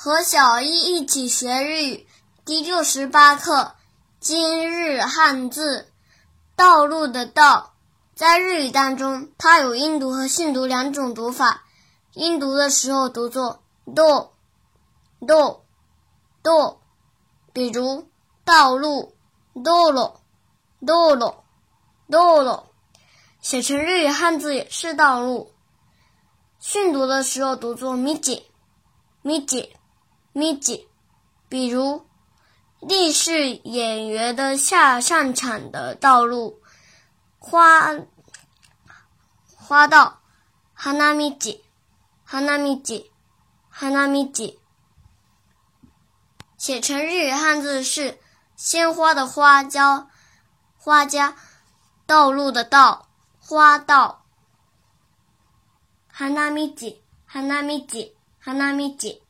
和小一一起学日语第六十八课。今日汉字“道路”的“道”，在日语当中，它有音读和训读两种读法。音读的时候读作 “do do do”，比如“道路”“道路”“道路”“道路”。写成日语汉字也是“道路”。训读的时候读作 “miji miji”。咪吉，比如历史演员的下上场的道路，花花道，哈纳米吉，哈纳米吉，哈纳米吉。写成日语汉字是鲜花的花加花加道路的道，花道。哈纳米吉，哈纳米吉，哈纳米吉。